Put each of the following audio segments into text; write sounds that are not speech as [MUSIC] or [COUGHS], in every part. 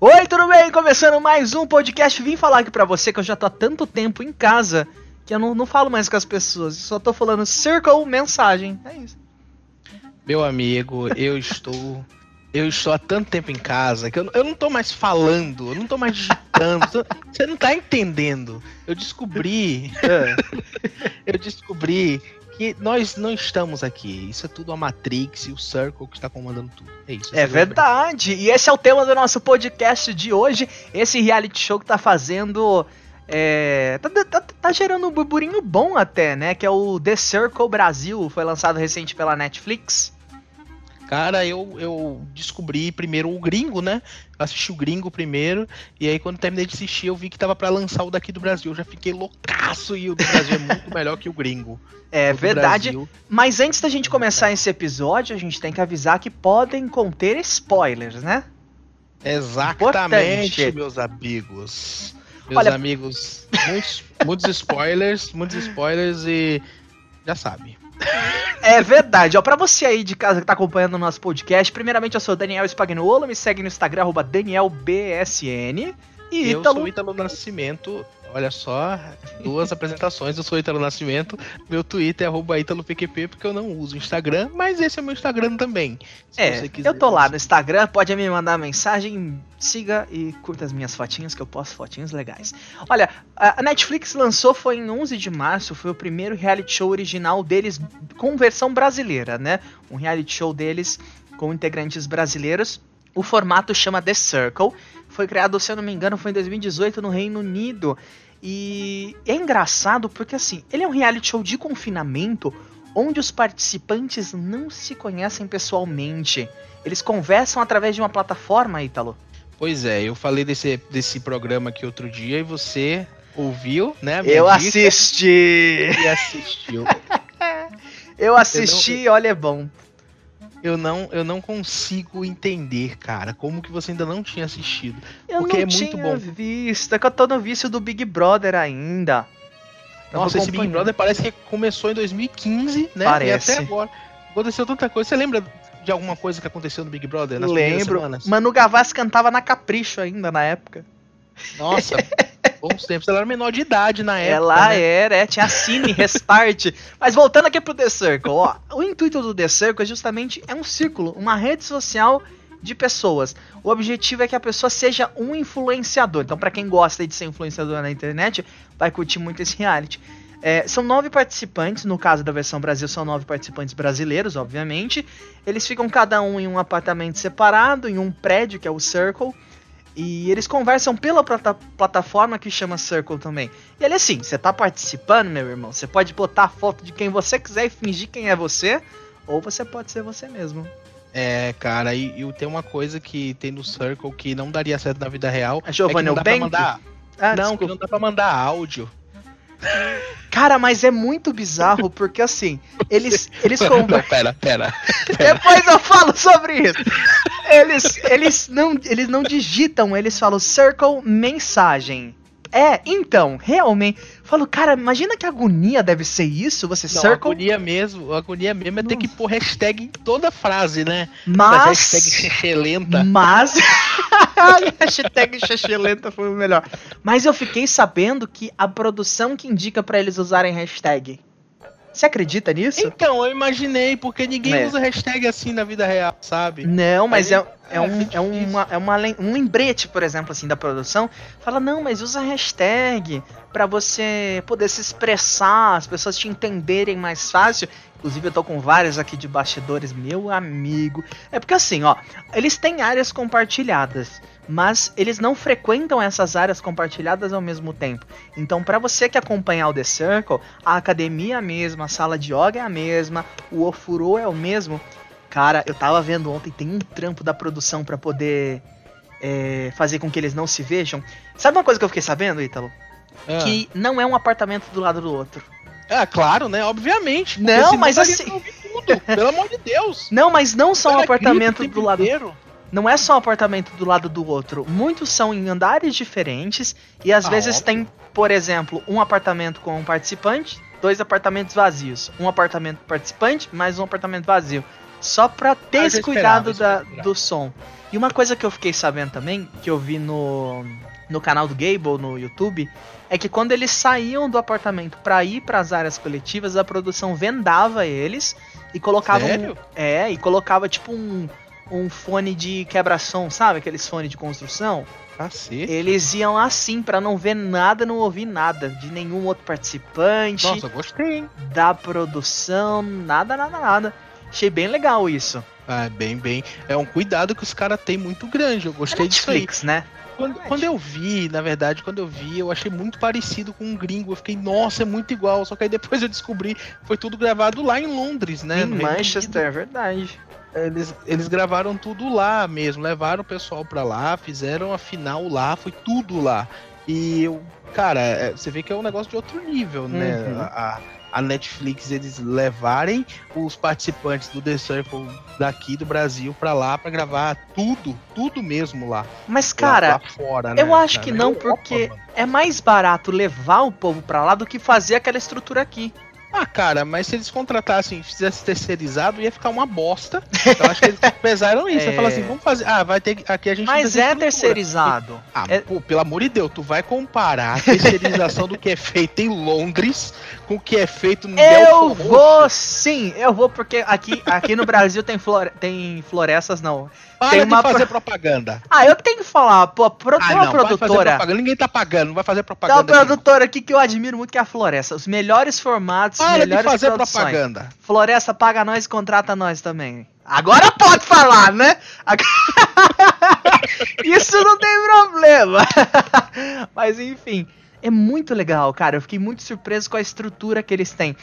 Oi, tudo bem? Começando mais um podcast. Vim falar aqui pra você que eu já tô há tanto tempo em casa que eu não, não falo mais com as pessoas. Só tô falando circle mensagem. É isso. Meu amigo, eu [LAUGHS] estou. Eu estou há tanto tempo em casa que eu, eu não tô mais falando, eu não tô mais digitando. você não tá entendendo. Eu descobri. [LAUGHS] eu descobri que nós não estamos aqui. Isso é tudo a Matrix e o Circle que está comandando tudo. É isso. É verdade. E esse é o tema do nosso podcast de hoje. Esse reality show que tá fazendo. É, tá, tá, tá, gerando um burburinho bom até, né? Que é o The Circle Brasil. Foi lançado recente pela Netflix. Cara, eu, eu descobri primeiro o gringo, né? Assisti o gringo primeiro, e aí quando terminei de assistir, eu vi que tava para lançar o daqui do Brasil. Eu já fiquei loucaço e o do Brasil é muito [LAUGHS] melhor que o gringo. É verdade. Brasil... Mas antes da gente começar esse episódio, a gente tem que avisar que podem conter spoilers, né? Exatamente, Importante. meus amigos. Meus Olha... amigos, muitos, muitos spoilers, muitos spoilers e já sabe. É verdade. Ó, pra você aí de casa que tá acompanhando o nosso podcast, primeiramente eu sou Daniel Spagnuolo, me segue no Instagram, arroba DanielBSN. E eu Ítalo... sou Ítalo Nascimento, Olha só, duas apresentações. Eu sou Italo Nascimento. Meu Twitter é arroba ItaloPQP, porque eu não uso Instagram, mas esse é meu Instagram também. é, quiser, eu tô lá no Instagram, pode me mandar mensagem, siga e curta as minhas fotinhas, que eu posto fotinhos legais. Olha, a Netflix lançou, foi em 11 de março, foi o primeiro reality show original deles com versão brasileira, né? Um reality show deles com integrantes brasileiros. O formato chama The Circle foi criado, se eu não me engano, foi em 2018 no Reino Unido. E é engraçado porque assim, ele é um reality show de confinamento onde os participantes não se conhecem pessoalmente. Eles conversam através de uma plataforma, Ítalo. Pois é, eu falei desse, desse programa aqui outro dia e você ouviu, né? Eu assisti! E assistiu. [LAUGHS] eu assisti, não... olha, é bom eu não, eu não consigo entender, cara, como que você ainda não tinha assistido. Eu porque não é muito bom. visto, é que eu tô no vício do Big Brother ainda. Nossa, esse Big Brother parece que começou em 2015, né? Parece. E até agora. Aconteceu tanta coisa. Você lembra de alguma coisa que aconteceu no Big Brother nas Lembro. Manu Gavassi cantava na Capricho ainda na época. Nossa, [LAUGHS] bons tempos. Ela era menor de idade na época. Ela né? era, é, tinha Cine, Restart. [LAUGHS] Mas voltando aqui pro The Circle, ó. O intuito do The Circle é justamente é um círculo, uma rede social de pessoas. O objetivo é que a pessoa seja um influenciador. Então, para quem gosta de ser influenciador na internet, vai curtir muito esse reality. É, são nove participantes, no caso da versão Brasil, são nove participantes brasileiros, obviamente. Eles ficam cada um em um apartamento separado, em um prédio, que é o Circle. E eles conversam pela plata plataforma que chama Circle também. E ele assim, você tá participando, meu irmão, você pode botar a foto de quem você quiser e fingir quem é você, ou você pode ser você mesmo. É, cara, e, e tem uma coisa que tem no Circle que não daria certo na vida real. A Giovanni é que não dá pra mandar... Ah, não, desculpa. que não dá pra mandar áudio. Cara, mas é muito bizarro porque assim, eles eles [LAUGHS] conversam. Pera, pera, [LAUGHS] pera. Depois eu falo sobre isso. Eles eles não eles não digitam, eles falam circle mensagem. É, então, realmente. Falo, cara, imagina que agonia deve ser isso, você não, circle. agonia mesmo, agonia mesmo é ter que pôr hashtag em toda frase, né? Mas. hashtag xexelenta. Mas. [LAUGHS] [LAUGHS] hashtag xexelenta foi o melhor. Mas eu fiquei sabendo que a produção que indica para eles usarem hashtag. Você acredita nisso? Então, eu imaginei, porque ninguém é. usa hashtag assim na vida real, sabe? Não, mas é, é, um, é, uma, é uma, um lembrete, por exemplo, assim, da produção. Fala, não, mas usa hashtag para você poder se expressar, as pessoas te entenderem mais fácil. Inclusive, eu tô com vários aqui de bastidores, meu amigo. É porque assim, ó, eles têm áreas compartilhadas mas eles não frequentam essas áreas compartilhadas ao mesmo tempo. Então, para você que acompanhar o The Circle, a academia é a mesma, a sala de yoga é a mesma, o ofurô é o mesmo. Cara, eu tava vendo ontem, tem um trampo da produção para poder é, fazer com que eles não se vejam. Sabe uma coisa que eu fiquei sabendo, Ítalo? Ah. Que não é um apartamento do lado do outro. É, claro, né? Obviamente. Não, mas assim. Tudo, pelo amor de Deus. [LAUGHS] Não, mas não são um apartamento do lado. Inteiro não é só um apartamento do lado do outro. Muitos são em andares diferentes e às ah, vezes óbvio. tem, por exemplo, um apartamento com um participante, dois apartamentos vazios, um apartamento participante, mais um apartamento vazio. Só pra ter esse cuidado da, do som. E uma coisa que eu fiquei sabendo também, que eu vi no, no canal do Gable no YouTube, é que quando eles saíam do apartamento para ir para as áreas coletivas, a produção vendava eles e colocava Sério? Um, é, e colocava tipo um, um fone de quebra-som, sabe? Aqueles fones de construção. Cacete. Eles iam assim para não ver nada, não ouvir nada de nenhum outro participante. Nossa, gostei, hein? Da produção, nada, nada, nada. Achei bem legal isso. Ah, bem, bem. É um cuidado que os caras têm muito grande. Eu gostei é disso aí. Netflix, né? Quando, quando, eu vi, na verdade, quando eu vi, eu achei muito parecido com um gringo. Eu fiquei, nossa, é muito igual. Só que aí depois eu descobri foi tudo gravado lá em Londres, né? Em Manchester, é verdade. Eles, eles gravaram tudo lá mesmo, levaram o pessoal pra lá, fizeram a final lá, foi tudo lá. E eu, cara, é, você vê que é um negócio de outro nível, né? Uhum. A, a Netflix eles levarem os participantes do The Circle daqui do Brasil pra lá pra gravar tudo, tudo mesmo lá. Mas cara, lá, lá fora, né? eu acho Na- que não, porque mano. é mais barato levar o povo pra lá do que fazer aquela estrutura aqui. Ah, cara, mas se eles contratassem, fizesse terceirizado, ia ficar uma bosta. Eu acho que eles [LAUGHS] pesaram isso. É. É... Falar assim, vamos fazer. Ah, vai ter aqui a gente Mas tem é estrutura. terceirizado. Ah, É- pô, pelo amor de Deus, tu vai comparar a terceirização do que é feito em Londres com o que é feito no Eu Belfort vou sim, eu vou porque aqui, aqui no Brasil tem, flore tem florestas não. Para tem de uma fazer pro- propaganda. Ah, eu tenho que falar, pô, pro, Ah, tem uma não, produtora. Ninguém tá pagando, não vai fazer Tem uma propaganda. aqui, não. produtora aqui que eu admiro muito que é a Floresta. Os melhores formatos, Para de fazer produções. propaganda. Floresta paga nós e contrata nós também. Agora pode falar, né? [LAUGHS] Isso não tem problema. [LAUGHS] Mas enfim, é muito legal, cara. Eu fiquei muito surpreso com a estrutura que eles têm.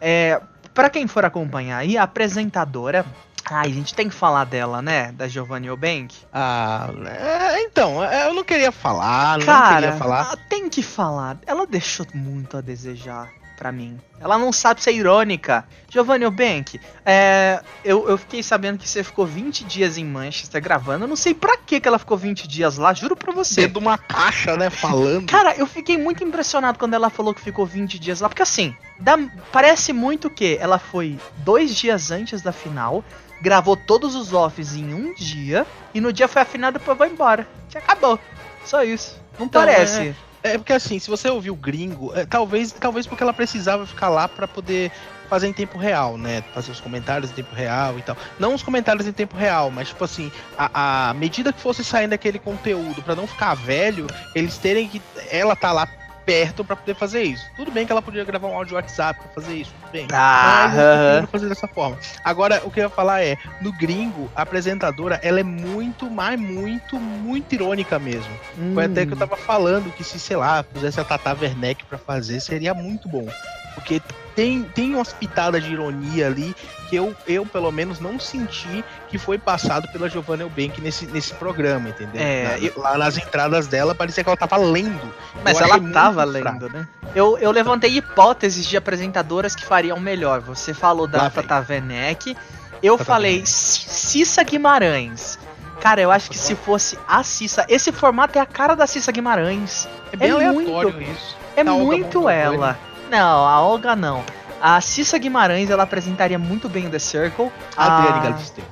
É, para quem for acompanhar aí, a apresentadora. Ai, a gente tem que falar dela, né? Da Giovanni Eubank. Ah, é, então, é, eu não queria falar, não Cara, queria falar. tem que falar. Ela deixou muito a desejar pra mim. Ela não sabe ser irônica. Giovanni Eubank, é, eu, eu fiquei sabendo que você ficou 20 dias em Manchester gravando. Eu não sei pra que ela ficou 20 dias lá, juro pra você. Dentro de uma caixa, né, falando. Cara, eu fiquei muito impressionado quando ela falou que ficou 20 dias lá, porque assim, dá- parece muito que ela foi dois dias antes da final, gravou todos os offs em um dia, e no dia foi a final e depois vai embora. Já acabou. Só isso. Não Então, parece. É porque assim, se você ouvir o gringo, é, talvez, talvez porque ela precisava ficar lá pra poder fazer em tempo real, né? Fazer os comentários em tempo real e tal. Não os comentários em tempo real, mas tipo assim, a, a medida que fosse saindo aquele conteúdo pra não ficar velho, eles terem que ela tá lá perto pra poder fazer isso. Tudo bem que ela podia gravar um áudio WhatsApp pra fazer isso, tudo bem. Ah, Mas eles preferiram fazer dessa forma. Agora, o que eu ia falar é, no gringo, a apresentadora, ela é muito, mas muito, muito irônica mesmo. Foi até Hum. que eu tava falando que se, sei lá, pusesse a Tata Werneck pra fazer, seria muito bom. Porque tem, tem umas pitadas de ironia ali que eu, eu, pelo menos, não senti que foi passado pela Giovanna Eubank nesse, nesse programa, entendeu? É, Na- eu- Lá nas entradas dela, parecia que ela tava lendo. Mas Eu ela tava lendo, né? Eu, eu levantei hipóteses de apresentadoras que fariam melhor. Você falou da. Tata Werneck. Eu Tata falei Werneck. Cissa Guimarães. Cara, eu acho que se fosse a Cissa. Esse formato é a cara da Cissa Guimarães. É bem É aleatório muito- isso. É A Olga muito Montgomery. ela. Não, a Olga não. A Cissa Guimarães, ela apresentaria muito bem o The Circle. Adriane a... Galisteu.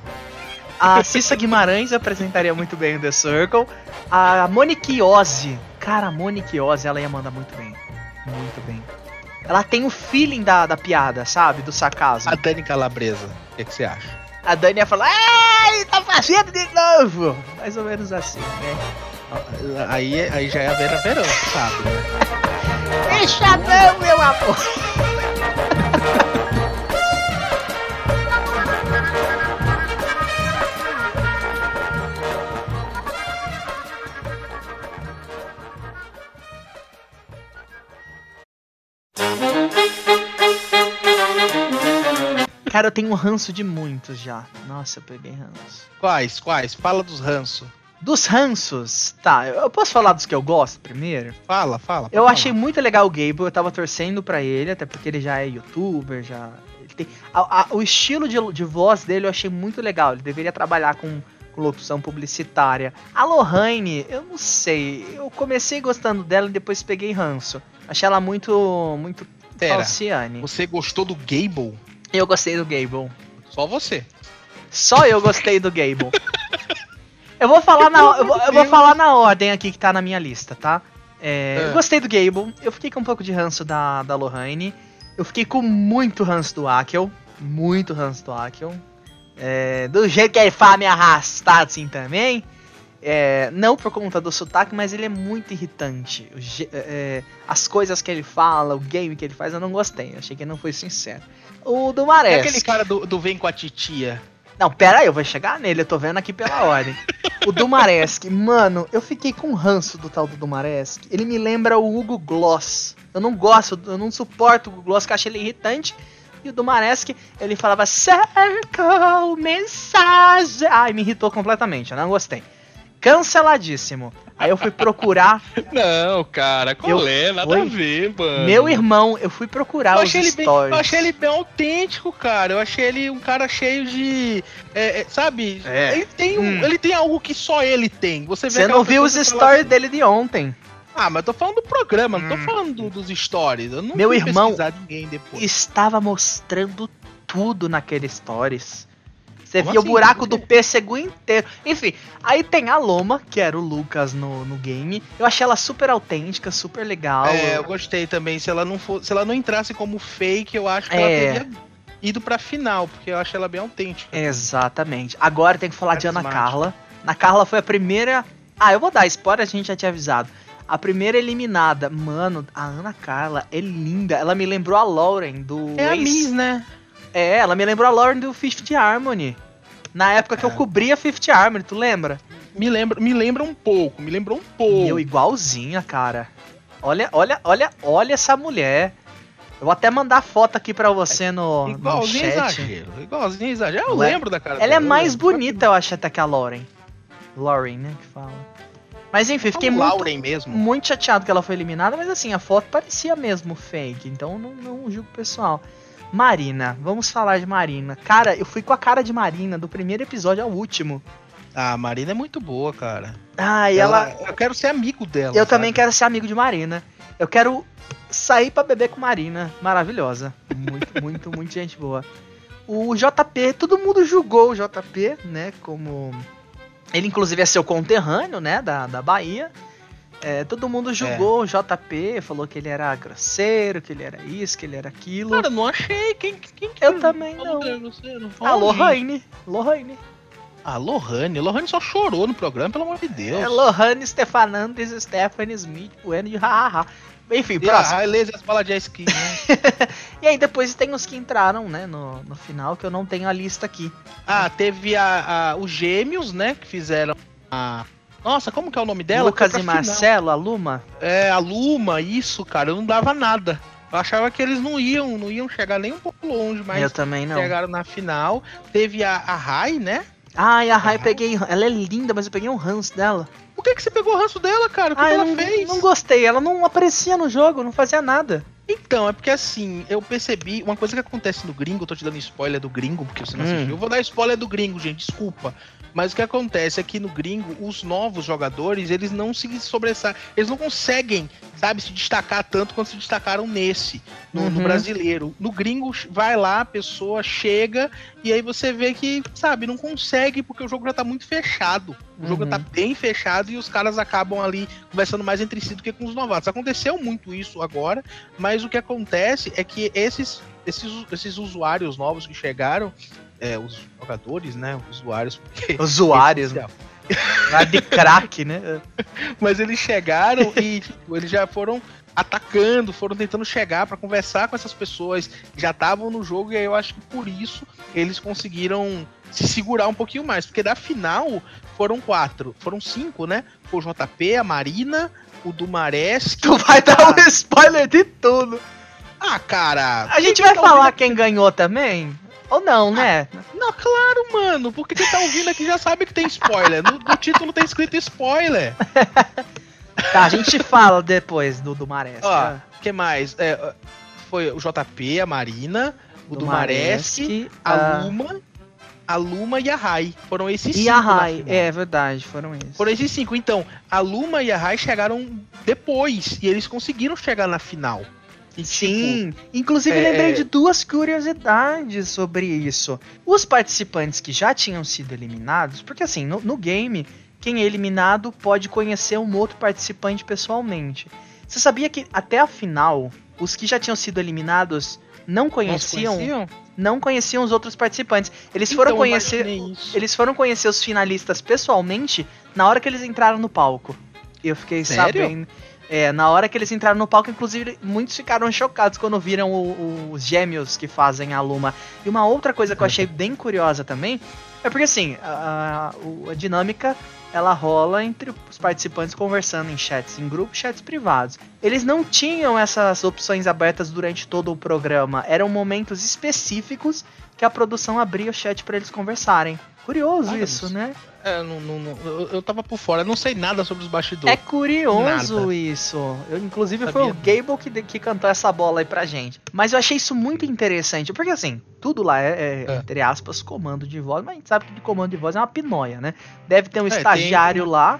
A Cissa Guimarães apresentaria muito bem o The Circle. A Monique Ozzy. Cara, a Monique Ozzy, ela ia mandar muito bem. Muito bem. Ela tem o feeling da, da piada, sabe? Do sarcasmo. A Dani Calabresa, o que, que você acha? A Dani ia falar, ai, tá fazendo de novo. Mais ou menos assim, né? Aí, aí já é a Vera Verão, sabe? [LAUGHS] Deixa não, meu amor. Cara, eu tenho um ranço de muitos já. Nossa, eu peguei ranço. Quais, quais? Fala dos ranço. Dos ranços, tá, eu posso falar dos que eu gosto primeiro? Fala, fala. Eu pode achei falar. muito legal o Gable, eu tava torcendo pra ele, até porque ele já é youtuber, já. Ele tem, a- a- o estilo de, de voz dele eu achei muito legal. Ele deveria trabalhar com, com locução publicitária. A Lohane, eu não sei. Eu comecei gostando dela e depois peguei ranço. Achei ela muito. muito Pera, falciane. Você gostou do Gable? Eu gostei do Gable. Só você. Só eu gostei do Gable. [LAUGHS] Eu vou falar na, eu vou, eu vou falar na ordem aqui que tá na minha lista, tá? É, é. Eu gostei do Gable, eu fiquei com um pouco de ranço da, da Lohane, eu fiquei com muito ranço do Akel, muito ranço do Akel. É, do jeito que ele fala me arrastar assim também. É, não por conta do sotaque, mas ele é muito irritante. É, é, as coisas que ele fala, o game que ele faz, eu não gostei. achei que ele não foi sincero. O do Marés. É aquele cara do, do Vem com a Titia. Não, pera aí, eu vou chegar nele, eu tô vendo aqui pela ordem. o Dumaresk, mano, eu fiquei com ranço do tal do Dumaresk. Ele me lembra o Hugo Gloss. Eu não gosto, eu não suporto o Hugo Gloss, que eu acho ele irritante. E o Dumaresk, ele falava Circle Mensagem. Ai, me irritou completamente, eu não gostei. Canceladíssimo. Aí eu fui procurar. [LAUGHS] Não, cara, qual eu é? Nada fui... a ver, mano. Meu irmão, eu fui procurar eu os stories. Bem, eu achei ele bem autêntico, cara. Eu achei ele um cara cheio de. É, é, sabe? É. Ele, tem um, hum. ele tem algo que só ele tem. Você, Você não viu os stories assim. dele de ontem. Ah, mas eu tô falando do programa, hum. não tô hum. falando do, dos stories. Eu não Meu irmão estava mostrando tudo naquele stories. Você via assim? o buraco do pêssego inteiro. Enfim, aí tem a Loma, que era o Lucas no, no game. Eu achei ela super autêntica, super legal. É, eu gostei também. Se ela não for, se ela não entrasse como fake, eu acho que é. ela teria ido pra final, porque eu achei ela bem autêntica. Exatamente. Agora tem que falar de Ana Carla. Ana Carla foi a primeira. Ah, eu vou dar spoiler, a gente já tinha avisado. A primeira eliminada, mano, a Ana Carla é linda. Ela me lembrou a Lauren do. É a Miss, né? É, ela me lembrou a Lauren do Fifth Harmony. Na época que é. eu cobria Fifth Harmony, tu lembra? Me lembra, me lembra um pouco, me lembrou um pouco. eu igualzinha, cara. Olha, olha, olha, olha essa mulher. Eu vou até mandar foto aqui pra você no, igualzinho no chat. Exagero, igualzinho exagero. Eu lembro da cara Ela é dela, é mais bonita, eu acho, até que a Lauren. Lauren, né, que fala. Mas enfim, fiquei muito, mesmo. muito chateado que ela foi eliminada, mas assim, a foto parecia mesmo fake, então não, não julgo o pessoal. Marina, vamos falar de Marina. Cara, eu fui com a cara de Marina do primeiro episódio ao último. Ah, a Marina é muito boa, cara. Ah, e ela. ela... Eu quero ser amigo dela. Eu sabe? também quero ser amigo de Marina. Eu quero sair para beber com Marina. Maravilhosa. Muito, [LAUGHS] muito, muito gente boa. O JP, todo mundo julgou o JP, né? Como. Ele, inclusive, é seu conterrâneo, né? Da, da Bahia. É, todo mundo julgou é. o JP, falou que ele era grosseiro, que ele era isso, que ele era aquilo. Cara, não achei. Quem, quem que Eu também não. A Lohane. Lohane. A Lohane. Lohane só chorou no programa, pelo amor de Deus. É Lohane, Stefanandes, Stephanie Smith, Bueno de hahaha. Enfim, e próximo. A Lazy as balas de skin, né? [LAUGHS] e aí depois tem os que entraram, né, no, no final, que eu não tenho a lista aqui. Ah, teve a, a os gêmeos, né, que fizeram a nossa, como que é o nome dela? Lucas e Marcelo, a Luma? É, a Luma, isso, cara, eu não dava nada. Eu achava que eles não iam, não iam chegar nem um pouco longe, mas eu também não. chegaram na final. Teve a, a Rai, né? Ai, a Rai peguei. Ela é linda, mas eu peguei um ranço dela. Por que, que você pegou o ranço dela, cara? O que, ah, que ela não, fez? Não gostei, ela não aparecia no jogo, não fazia nada. Então, é porque assim, eu percebi uma coisa que acontece no gringo, eu tô te dando spoiler do gringo, porque você não hum. assistiu. Eu vou dar spoiler do gringo, gente, desculpa. Mas o que acontece é que no gringo, os novos jogadores, eles não se sobressaem, eles não conseguem, sabe, se destacar tanto quanto se destacaram nesse, no, uhum. no, brasileiro. No gringo, vai lá, a pessoa chega, e aí você vê que, sabe, não consegue porque o jogo já tá muito fechado. O uhum. jogo tá bem fechado e os caras acabam ali conversando mais entre si do que com os novatos. Aconteceu muito isso agora, mas o que acontece é que esses, esses, esses usuários novos que chegaram, é, os jogadores, né? Usuários. Porque usuários. [LAUGHS] Né? de crack, né? Mas eles chegaram e tipo, eles já foram atacando, foram tentando chegar para conversar com essas pessoas que já estavam no jogo e aí eu acho que por isso eles conseguiram se segurar um pouquinho mais, porque da final foram quatro, foram cinco, né? Foi o JP, a Marina, o Dumares. Tu vai [LAUGHS] dar um spoiler de tudo. Ah, cara. A gente vai falar quem ganhou também? Ou não, né? Ah, não, claro, mano. Porque quem tá ouvindo aqui já sabe que tem spoiler. No, no título tem escrito spoiler. [LAUGHS] tá, a gente fala depois do, do Maresca. Ó, o que mais? É, foi o JP, a Marina, o do, do Maresque, a, Luma, a Luma e a Rai. Foram esses e cinco. E a Rai, é verdade, foram esses. Foram esses cinco. Então, a Luma e a Rai chegaram depois. E eles conseguiram chegar na final. E, Sim, tipo, inclusive é... lembrei de duas curiosidades sobre isso. Os participantes que já tinham sido eliminados, porque assim, no, no game, quem é eliminado pode conhecer um outro participante pessoalmente. Você sabia que até a final, os que já tinham sido eliminados não conheciam, conheciam? não conheciam os outros participantes. Eles então, foram conhecer, eles foram conhecer os finalistas pessoalmente na hora que eles entraram no palco. Eu fiquei Sério? sabendo. É, na hora que eles entraram no palco, inclusive, muitos ficaram chocados quando viram o, o, os gêmeos que fazem a Luma. E uma outra coisa que eu achei [LAUGHS] bem curiosa também é porque, assim, a, a, a dinâmica ela rola entre os participantes conversando em chats em grupo, chats privados. Eles não tinham essas opções abertas durante todo o programa, eram momentos específicos que a produção abria o chat para eles conversarem. Curioso ah, isso, né? É, não, não, não, eu, eu tava por fora, eu não sei nada sobre os bastidores. É curioso nada. isso. Eu, inclusive Sabia. foi o Gable que, que cantou essa bola aí pra gente. Mas eu achei isso muito interessante, porque assim, tudo lá é, é, é. entre aspas, comando de voz, mas a gente sabe que de comando de voz é uma pinóia, né? Deve ter um é, estagiário tem, lá.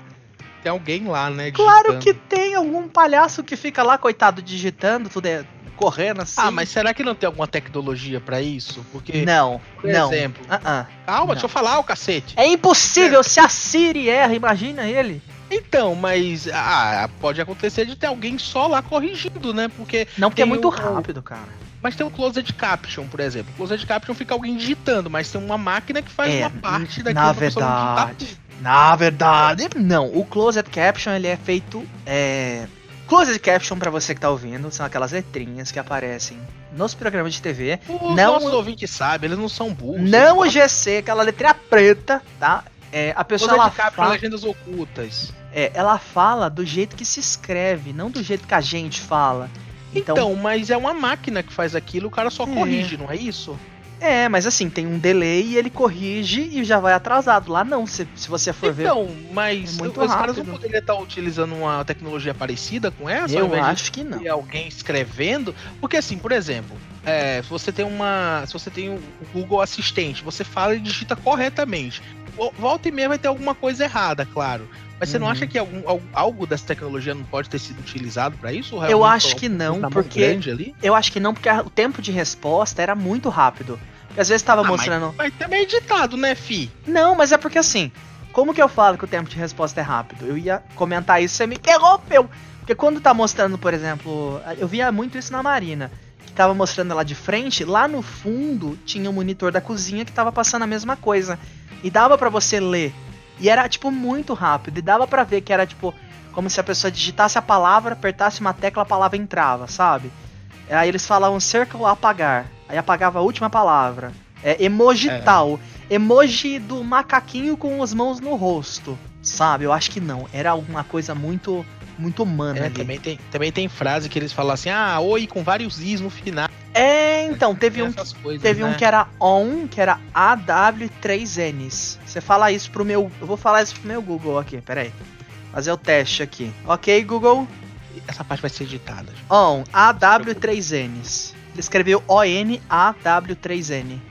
Tem alguém lá, né? Digitando. Claro que tem algum palhaço que fica lá, coitado, digitando, tudo é correndo assim. Ah, mas será que não tem alguma tecnologia para isso? Porque. Não, por não. exemplo. Uh -uh. Calma, não. deixa eu falar, o cacete. É impossível é. se a Siri erra, imagina ele. Então, mas ah, pode acontecer de ter alguém só lá corrigindo, né? Porque. Não, porque é muito o... rápido, cara. Mas tem o Closed Caption, por exemplo. O Closed Caption fica alguém digitando, mas tem uma máquina que faz é, uma parte daquilo na verdade, Na verdade, não. O Closed Caption ele é feito é, Closed caption para você que tá ouvindo são aquelas letrinhas que aparecem nos programas de TV. Os não nossos ouvintes sabem, eles não são burros. Não o GC, aquela letrinha preta, tá? É, a pessoa ela fala legendas ocultas. É, ela fala do jeito que se escreve, não do jeito que a gente fala. Então, então mas é uma máquina que faz aquilo, o cara só é. corrige, não é isso? É, mas assim, tem um delay e ele corrige e já vai atrasado. Lá não, se, se você for então, ver. Então, mas é os caras não poderiam estar utilizando uma tecnologia parecida com essa? Eu acho que não. alguém escrevendo. Porque assim, por exemplo, é, se você tem uma. Se você tem o Google Assistente, você fala e digita corretamente. Volta e meia vai ter alguma coisa errada, claro. Mas você uhum. não acha que algum, algo dessa tecnologia não pode ter sido utilizado para isso? Eu acho que não, porque eu acho que não, porque o tempo de resposta era muito rápido. Às vezes tava ah, mostrando. Mas, mas também é editado, né, Fi? Não, mas é porque assim. Como que eu falo que o tempo de resposta é rápido? Eu ia comentar isso, você me interrompeu. Porque quando tá mostrando, por exemplo, eu via muito isso na Marina, que tava mostrando ela de frente, lá no fundo tinha um monitor da cozinha que tava passando a mesma coisa. E dava para você ler. E era tipo muito rápido, e dava para ver que era tipo como se a pessoa digitasse a palavra, apertasse uma tecla, a palavra entrava, sabe? Aí eles falavam circle apagar. Aí apagava a última palavra. É emoji é. tal. Emoji do macaquinho com as mãos no rosto. Sabe? Eu acho que não. Era alguma coisa muito muito humana é, ali. Também tem, também tem frase que eles falam assim: ah, oi, com vários is no final. É, então, teve um, coisas, teve né? um que era on, que era AW3Ns. Você fala isso pro meu. Eu vou falar isso pro meu Google aqui, peraí. Fazer o teste aqui. Ok, Google. Essa parte vai ser editada. On, AW3Ns. Ele escreveu O-N-A-W-3-N.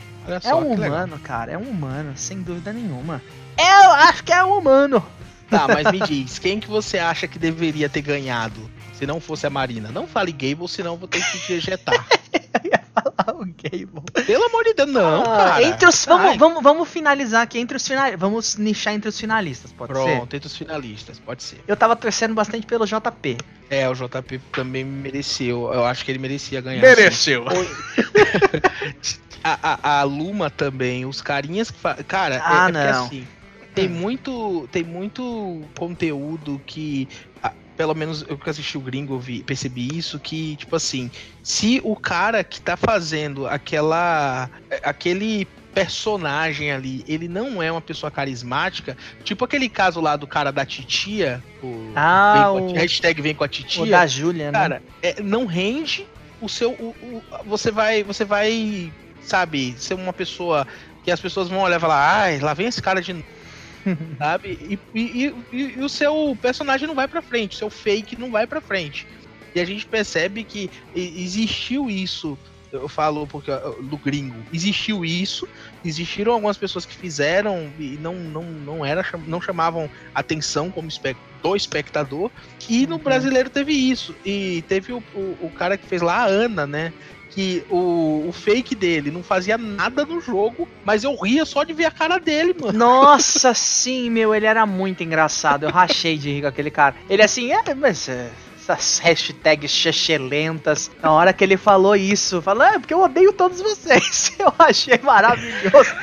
É um humano, cara. É um humano, sem dúvida nenhuma. Eu acho que é um humano. Tá, mas me diz, quem que você acha que deveria ter ganhado se não fosse a Marina? Não fale Gable, senão vou ter que te ejetar. [LAUGHS] Eu ia falar o Gable. Pelo amor de Deus, não, ah, cara. Entre os, vamos, vamos, vamos finalizar aqui entre os finalistas. Vamos nichar entre os finalistas, pode Pronto, ser? Pronto, entre os finalistas, pode ser. Eu tava torcendo bastante pelo JP. É, o JP também mereceu. Eu acho que ele merecia ganhar. Mereceu. [LAUGHS] a, a, a, Luma também, os carinhas que fa... Cara, é, ah, é, é não. assim. Tem muito, tem muito conteúdo que pelo menos eu que assisti o gringo vi, percebi isso que tipo assim se o cara que tá fazendo aquela aquele personagem ali, ele não é uma pessoa carismática, tipo aquele caso lá do cara da titia, o, ah, vem o... A, hashtag vem com a titia. O da Júlia, né? Cara, é, não rende o seu. O, o, você vai. Você vai, sabe, ser uma pessoa que as pessoas vão olhar e falar, ai, lá vem esse cara de [LAUGHS] sabe? E, e, e, e, o seu personagem não vai pra frente, o seu fake não vai pra frente. E a gente percebe que existiu isso eu falo porque do gringo, existiu isso, existiram algumas pessoas que fizeram e não não não era não chamavam atenção como do espectador e no uhum. brasileiro teve isso e teve o, o, o cara que fez lá a Ana, né? Que o, o fake dele não fazia nada no jogo, mas eu ria só de ver a cara dele, mano. Nossa, sim, meu, ele era muito engraçado. Eu rachei de rir com aquele cara. Ele assim, é, mas. É, essas hashtags chechelentas. Na hora que ele falou isso, falou, é porque eu odeio todos vocês. [LAUGHS] Eu achei maravilhoso.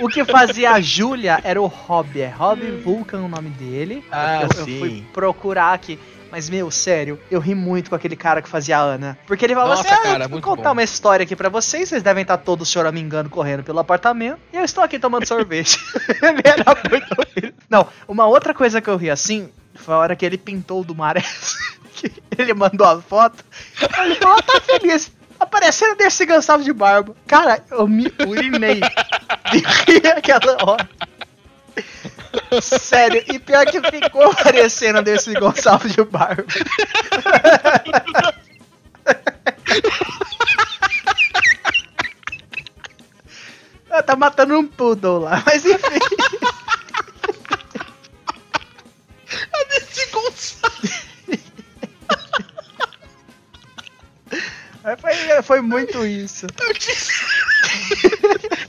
O que fazia a Júlia era o Rob, é Rob Vulcan o nome dele. Ah, eu, sim. eu fui procurar aqui. Mas, meu, sério, eu ri muito com aquele cara que fazia a Ana. Porque ele Nossa, assim: ah, cara, vou contar bom. uma história aqui para vocês. Vocês devem estar todos choramingando correndo pelo apartamento. E eu estou aqui tomando sorvete. [LAUGHS] era muito Não, uma outra coisa que eu ri assim foi a hora que ele pintou o do Mares. [LAUGHS] ele mandou a foto. Ele falou: tá feliz aparecendo desse Gonçalves de barba. Cara, eu me urinei de rir aquela hora. Sério, e pior que ficou [LAUGHS] parecendo desse Gonçalves de Barba. [LAUGHS] Ah, tá matando um poodle lá, mas enfim. A desse Gonçalves. Foi, foi muito isso. Eu tinha,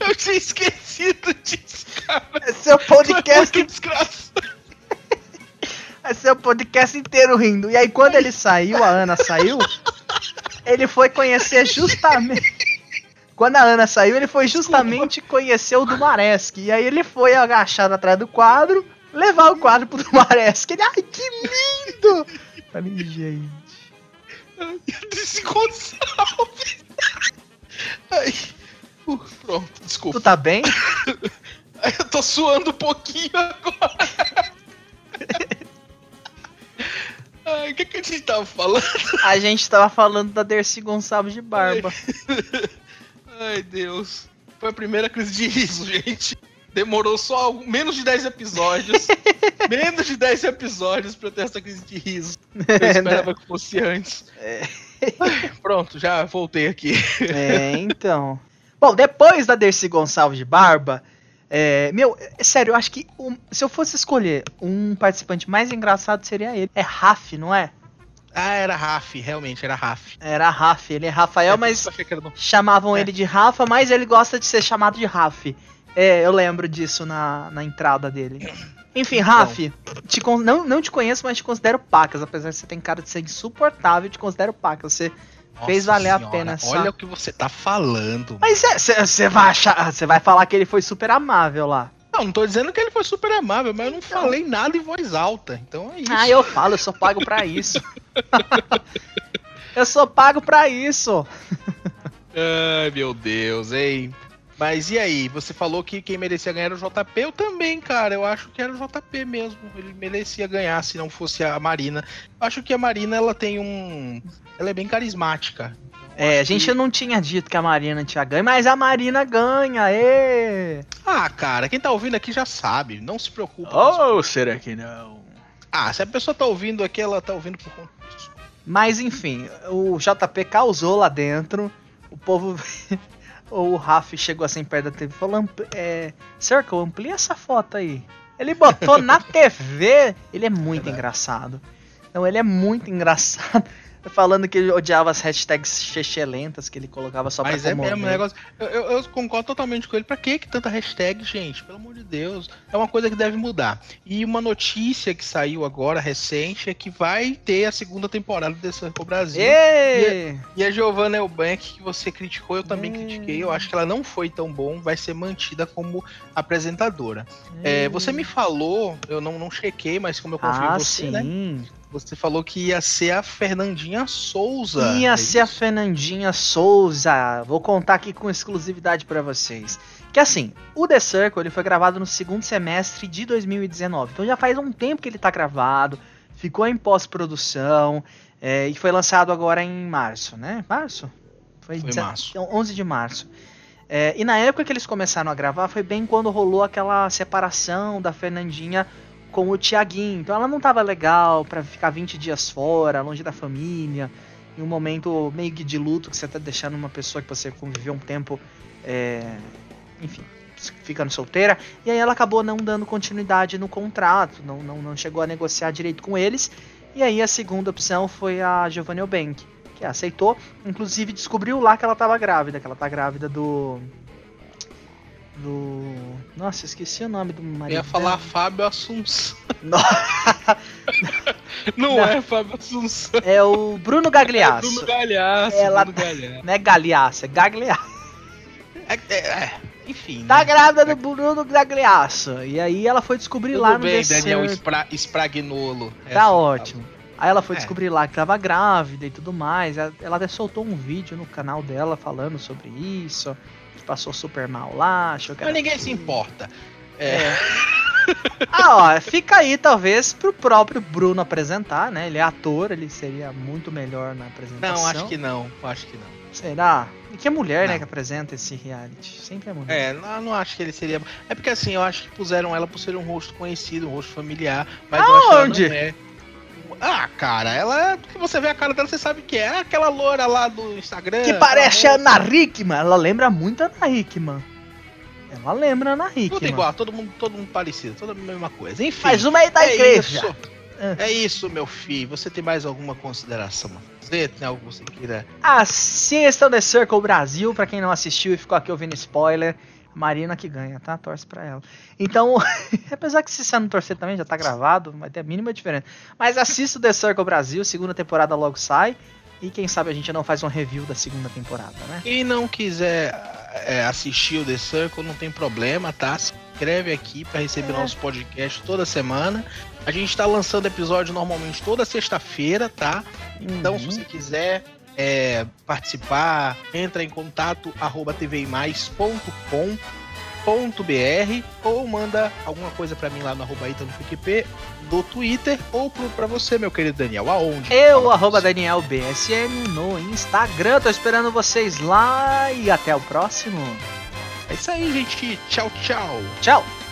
[LAUGHS] eu tinha esquecido disso. [LAUGHS] É seu podcast. desgraça. [LAUGHS] É seu podcast inteiro rindo. E aí, quando ele saiu, a Ana saiu, ele foi conhecer justamente. [LAUGHS] Quando a Ana saiu, ele foi justamente conhecer o Dumaresque. E aí ele foi agachado atrás do quadro, levar o quadro pro Dumaresque. Ele, ai, que lindo! Falei, gente. Desse Gonçalves. Ai. Uh, pronto, desculpa. Tu tá bem? Eu tô suando um pouquinho agora. [LAUGHS] Ai, o que, que a gente tava falando? A gente tava falando da Dercy Gonçalves de Barba. Ai. Ai, Deus. Foi a primeira crise de riso, gente. Demorou só menos de 10 episódios. [LAUGHS] menos de 10 episódios pra ter essa crise de riso. [LAUGHS] Eu esperava que fosse antes. É. Pronto, já voltei aqui. É, então. Bom, depois da Dercy Gonçalves de Barba, é, meu, é sério, eu acho que um, se eu fosse escolher um participante mais engraçado seria ele. É Raf, não é? Ah, era Raf, realmente, era Raf. Era Raf, ele é Rafael, é, mas chamavam é. ele de Rafa, mas ele gosta de ser chamado de Raf. É, eu lembro disso na, na entrada dele. [COUGHS] Enfim, Raf, te, não, não te conheço, mas te considero pacas. Apesar de você ter cara de ser insuportável, te considero pacas. Você nossa Fez valer senhora, a pena. Olha o que você tá falando. Mas você vai achar. Você vai falar que ele foi super amável lá. Não, não tô dizendo que ele foi super amável, mas eu não então... falei nada em voz alta. Então é isso. Ah, eu falo, eu sou pago pra isso. [LAUGHS] eu sou pago pra isso. Ai, meu Deus, hein? Mas e aí? Você falou que quem merecia ganhar era o JP. Eu também, cara. Eu acho que era o JP mesmo. Ele merecia ganhar se não fosse a Marina. Eu acho que a Marina ela tem um. Ela é bem carismática. É, a gente que... não tinha dito que a Marina tinha ganho, mas a Marina ganha, ê! Ah, cara, quem tá ouvindo aqui já sabe, não se preocupa. Ou oh, será que não? Ah, se a pessoa tá ouvindo aqui, ela tá ouvindo por conta disso. Mas enfim, o JP causou lá dentro, o povo o Raf chegou assim perto da TV e falou: é, Circle, amplia essa foto aí. Ele botou na [LAUGHS] TV. Ele é muito engraçado. Então ele é muito [LAUGHS] engraçado falando que ele odiava as hashtags chechelentas que ele colocava só Mas pra Mas é mesmo negócio. Eu, eu, eu, concordo totalmente com ele. Pra que, que tanta hashtag, gente? Pelo amor de Deus. É uma coisa que deve mudar. E uma notícia que saiu agora, recente, é que vai ter a segunda temporada desse Circo Brasil. E a, e a Giovanna Elbank, que você criticou, eu também critiquei. Eu acho que ela não foi tão bom. Vai ser mantida como apresentadora. É, você me falou, eu não, não chequei, mas como eu confio ah, em você, né? sim. né? Você falou que ia ser a Fernandinha Souza. Ia é ser isso? a Fernandinha Souza. Vou contar aqui com exclusividade para vocês. Que assim, o The Circle ele foi gravado no segundo semestre de 2019. Então já faz um tempo que ele tá gravado, ficou em pós-produção é, e foi lançado agora em março, né? Março? Foi, foi março. 11 de março. É, e na época que eles começaram a gravar foi bem quando rolou aquela separação da Fernandinha com o Tiaguinho. Então ela não tava legal para ficar 20 dias fora, longe da família. em um momento meio que de luto, que você tá deixando uma pessoa que você conviveu um tempo, é, enfim, ficando solteira. E aí ela acabou não dando continuidade no contrato, não, não, não chegou a negociar direito com eles. E aí a segunda opção foi a Giovanni Bank, que aceitou, inclusive descobriu lá que ela estava grávida, que ela tá grávida do do. Nossa, esqueci o nome do marido. Eu ia falar dela. Fábio Assunção. [LAUGHS] Não, não, é Fábio Assunção. É o Bruno Gagliasso. É Bruno Gagliasso. Ela... Bruno Gagliasso. Não é Gagliasso, é Gagliasso. É, é, é, enfim. Tá né? grávida do Bruno Gagliasso. E aí ela foi descobrir Tudo lá no bem, Daniel Espra Spragnolo. Tá ótimo. Aí ela foi é. descobrir lá que tava grávida e tudo mais. Ela até soltou um vídeo no canal dela falando sobre isso passou super mal lá, achou que Mas ninguém se importa. É. é. ah, ó, fica aí talvez pro próprio Bruno apresentar, né? Ele é ator, ele seria muito melhor na apresentação. Não, acho que não, acho que não. Será? E que é mulher, né, não. né, que apresenta esse reality. Sempre é mulher. É, não, não acho que ele seria. É porque assim, eu acho que puseram ela por ser um rosto conhecido, um rosto familiar. Mas Aonde? eu acho que ela não é. Ah, cara, ela é. Porque você vê a cara dela, você sabe que é. é aquela loura lá do Instagram. Que parece a Ana Hickman. Ela lembra muito a Ana Hickman. Ela lembra a Ana Hickman. Tudo igual, todo mundo, todo mundo parecido, toda a mesma coisa. Enfim. Mas uma é da é igreja. Isso. É. é isso, meu filho. Você tem mais alguma consideração Você Tem algo que você queira? Assistam The Circle Brasil, pra quem não assistiu e ficou aqui ouvindo spoiler. Marina que ganha, tá? Torce pra ela. Então, [LAUGHS] apesar que se você não torcer também, já tá gravado, vai ter a mínima diferença. Mas assista o The Circle Brasil, segunda temporada logo sai. E quem sabe a gente não faz um review da segunda temporada, né? Quem não quiser é, assistir o The Circle, não tem problema, tá? Se inscreve aqui para receber é. nosso podcast toda semana. A gente está lançando episódio normalmente toda sexta-feira, tá? Então, uhum. se você quiser é, participar, entra em contato arroba tvimais.com.br ou manda alguma coisa para mim lá no arroba PQP do Twitter ou para você, meu querido Daniel, aonde? Eu, arroba Daniel BSN no Instagram, tô esperando vocês lá e até o próximo. É isso aí, gente. Tchau, tchau. Tchau.